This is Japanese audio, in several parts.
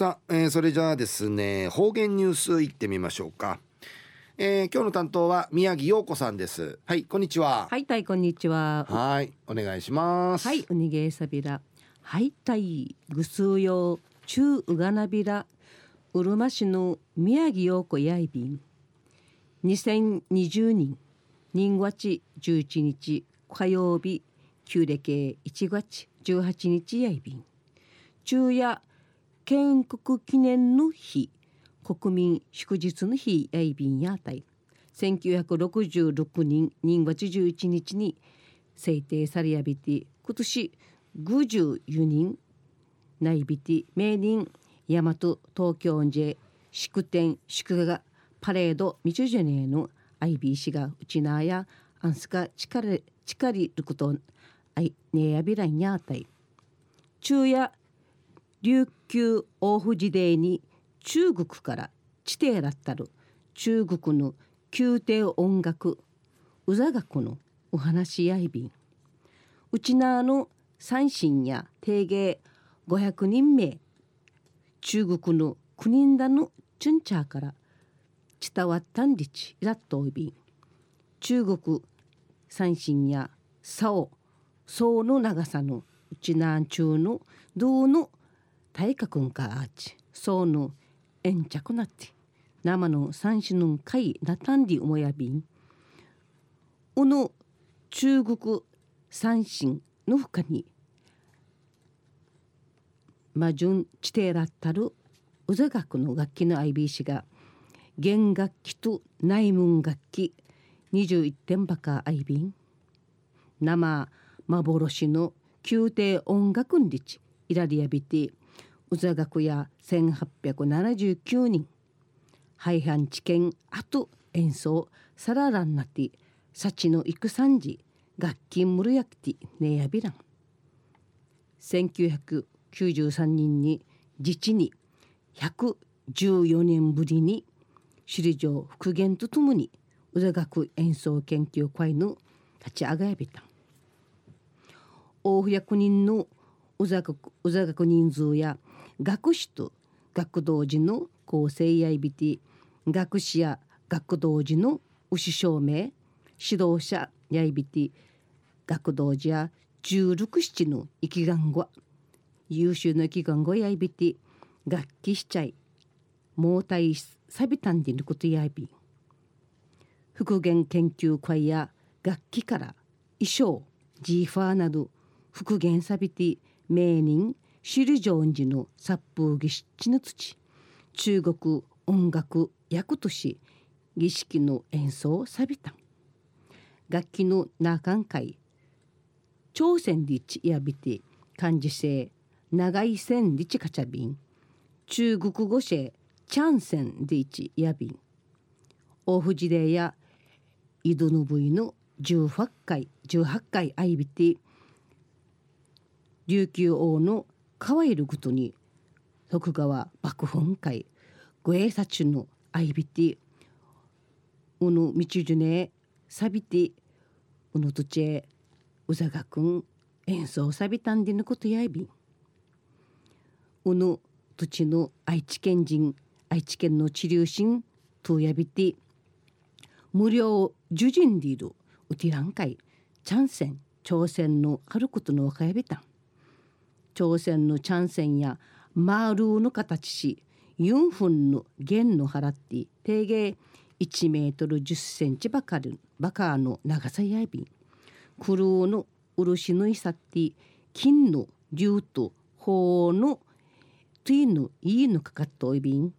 さあ、えー、それじゃあですね方言ニュースいってみましょうか、えー、今日の担当は宮城陽子さんです。はいこんにちは。はいたいこんにちは。はいお願いします。はいおにげさびら。はいたいぐすうよ中うがなびらうるま市の宮城陽子やいびん。2020年人月11日火曜日旧暦1月18日やいびん。昼夜建国記念の日国民祝日の日やいびんやあたい。1966年2月11日に制定されやびて今年54人内びて名人大和東京ん祝典祝賀パレードみちゅじゅねえの IBC がうちなやあんすか力力ることあいねやびらんやあたい昼夜琉球大富士デーに中国から地底だったる中国の宮廷音楽うざがこのお話やいびんうちなの三神や定芸500人名中国の9人だのチュンチャーから伝わったんりちいらっといびん中国三神や竿層の長さのうちなん中の銅の大化くんかあち。そうの円着なって。生の三種の会なたんりおもやびん。うの中国三神のほかに魔順地底らったるうざ学の楽器の IBC が弦楽器と内門楽器21点ばか IB 生幻の宮廷音楽んりちイラリアビティ宇座学や1879人。廃藩置県後演奏サラランナティ。幸の幾三時楽器ムルヤクティネヤビラン1993年に自治に114年ぶりに首里城復元とともに宇座学演奏研究会の立ち上がやびた大役人の宇座学人数や学士と学童時の構成やいびて学士や学童時の牛証明指導者やいびて学童時や十六七の生きがんご優秀な生きがんごやいびて楽器しちゃい毛体さびたんでることやいび復元研究会や楽器から衣装ジーファーなど復元さびて名人首里城寺の殺風儀式の土。中国音楽役とし儀式の演奏を錆びた。楽器の中会朝鮮立やびて漢字性長い線立カチャビン中国語姓チャンセンで一やびん。大藤でや井戸の部位の18回18回あいびて琉球王の川いることに徳川幕本会ごえさちのあいびてうぬみちじゅねさびてうぬとちえうざがくん演奏さびたんでのことやいびん。うぬ土地の愛知県人愛知県の治療神とやびて無料受人でいるうてらんかいチャンセン朝鮮のあることの若やびたん。朝鮮のチャンセンやマールーの形しユンフンの弦の払って定芸1メートル10センチばかりばかの長さやびん。クルーの漆のいさって金の竜と鳳のトゥイのいいのかかっといびん。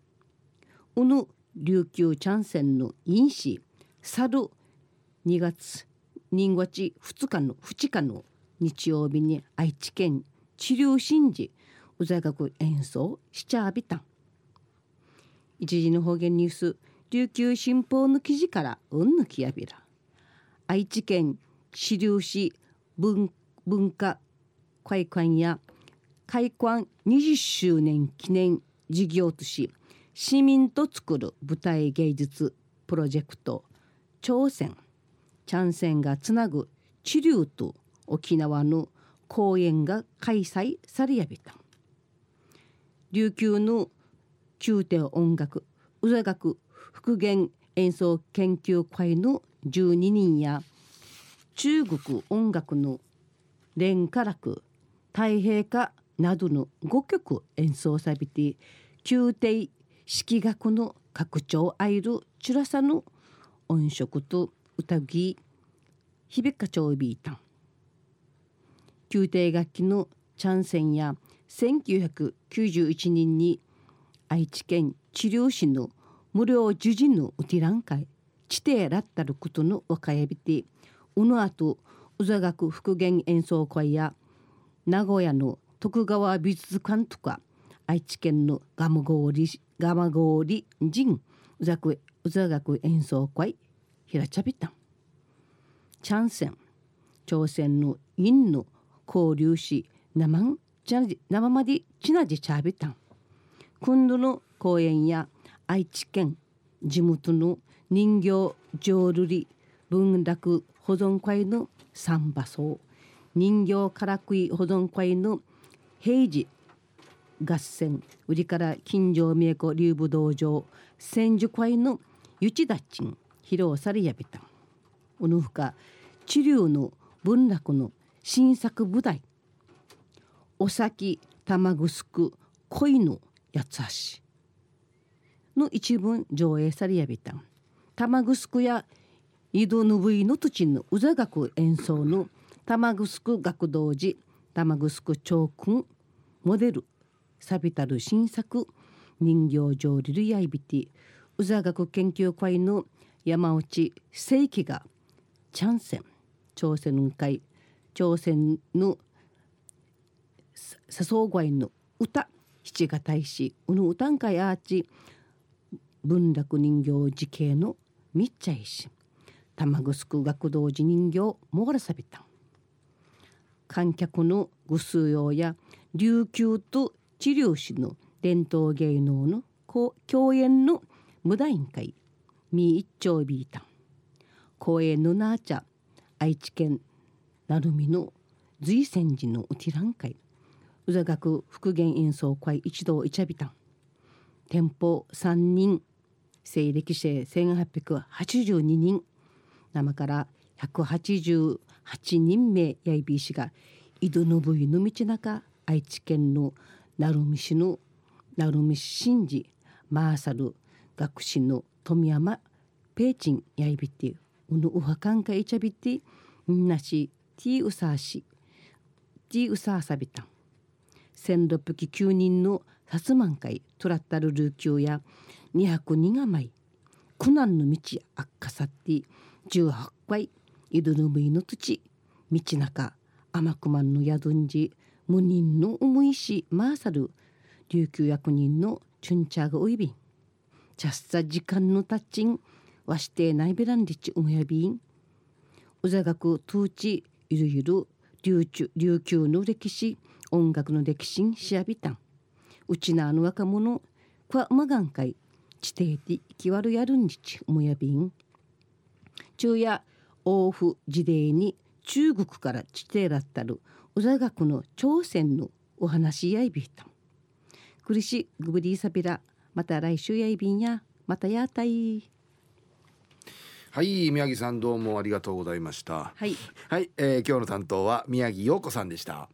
うぬ琉球チャンセンの因子去る2月人月2日の2日の日曜日に愛知県治療神事うざがく演奏しちゃびたん。一時の方言ニュース琉球新報の記事からうんぬきやびら。愛知県治療市文文化会館や開館20周年記念事業とし市民と作る舞台芸術プロジェクト朝鮮チャンセンがつなぐ治療と沖縄の公演が開催されやびた。琉球の宮廷音楽宇座学復元演奏研究会の12人や中国音楽の連歌楽太平歌などの5曲演奏されて宮廷式楽の拡張あいるチュラサの音色と歌ぎ響かちょうびいたん。宮廷楽器のチャンセンや1991年に愛知県治療師の無料受人のうてらん会地底らったることの若やびてうのあと宇座学復元演奏会や名古屋の徳川美術館とか愛知県のガムゴーリガマゴーリ人宇座学宇座学演奏会ひらちゃびたんチャンセン。朝鮮の陰の交流し生生までちなじちゃびたん。今度の公園や愛知県地元の人形浄瑠璃文楽保存会の三馬荘。人形からくい保存会の平時合戦売りから金城美恵子流武道場千手会のゆちだちん披露されやびたん。おぬふか治療の文楽の新作舞台。お先玉ぐく恋の八つ橋。の一文上映されやびた玉城や井戸ぬぶいの土のうざ学演奏の玉城学童寺玉城長君モデルサビタル新作人形上リルヤイビティうざ学研究会の山内世紀がチャンセン。朝鮮会朝鮮の笹生会の歌七が大使うぬ歌ん会アーチ文楽人形時系のみっちゃいし玉城学童寺人形もがらさびた。観客のぐ数用や琉球と治療師の伝統芸能の共演の無駄委員会み一丁ビータン。公園のなあちゃ愛知県鳴海の随泉寺のうちらん会。宇座学復元演奏会一同いちゃびたん。店舗3人西暦生1882人。生から188人目やいびしが井戸のぶいの道中愛知県の鳴海市の鳴海市新寺マーサル学士の富山ペーチンやいびってうぬうはかんかいちゃびってんなしィーウサーシティーウサーサビタン。1609人の薩摩会。トラッタルルーキューや202が舞苦難の道あっかさって。18回。井戸のむいの土。道中。天熊の宿んじ。無人の思いし。マーサル。琉球役人のチュンチャーがおいびんチャッサ時間のタッチン。わしてないべらんりちうむやびん。うざがくトゥーチ。ゆるゆる琉球琉球の歴史音楽の歴史にしやびたん。うちなあの若者くわまがんかい地底で生きわるやるんじちうむやびん。昼夜王府時代に中国から地底だったるうざがくの朝鮮のお話やいびたん。くりしぐぶりさびらまた来週やいびんやまたやたい。はい宮城さんどうもありがとうございました。はい。はい、えー、今日の担当は宮城陽子さんでした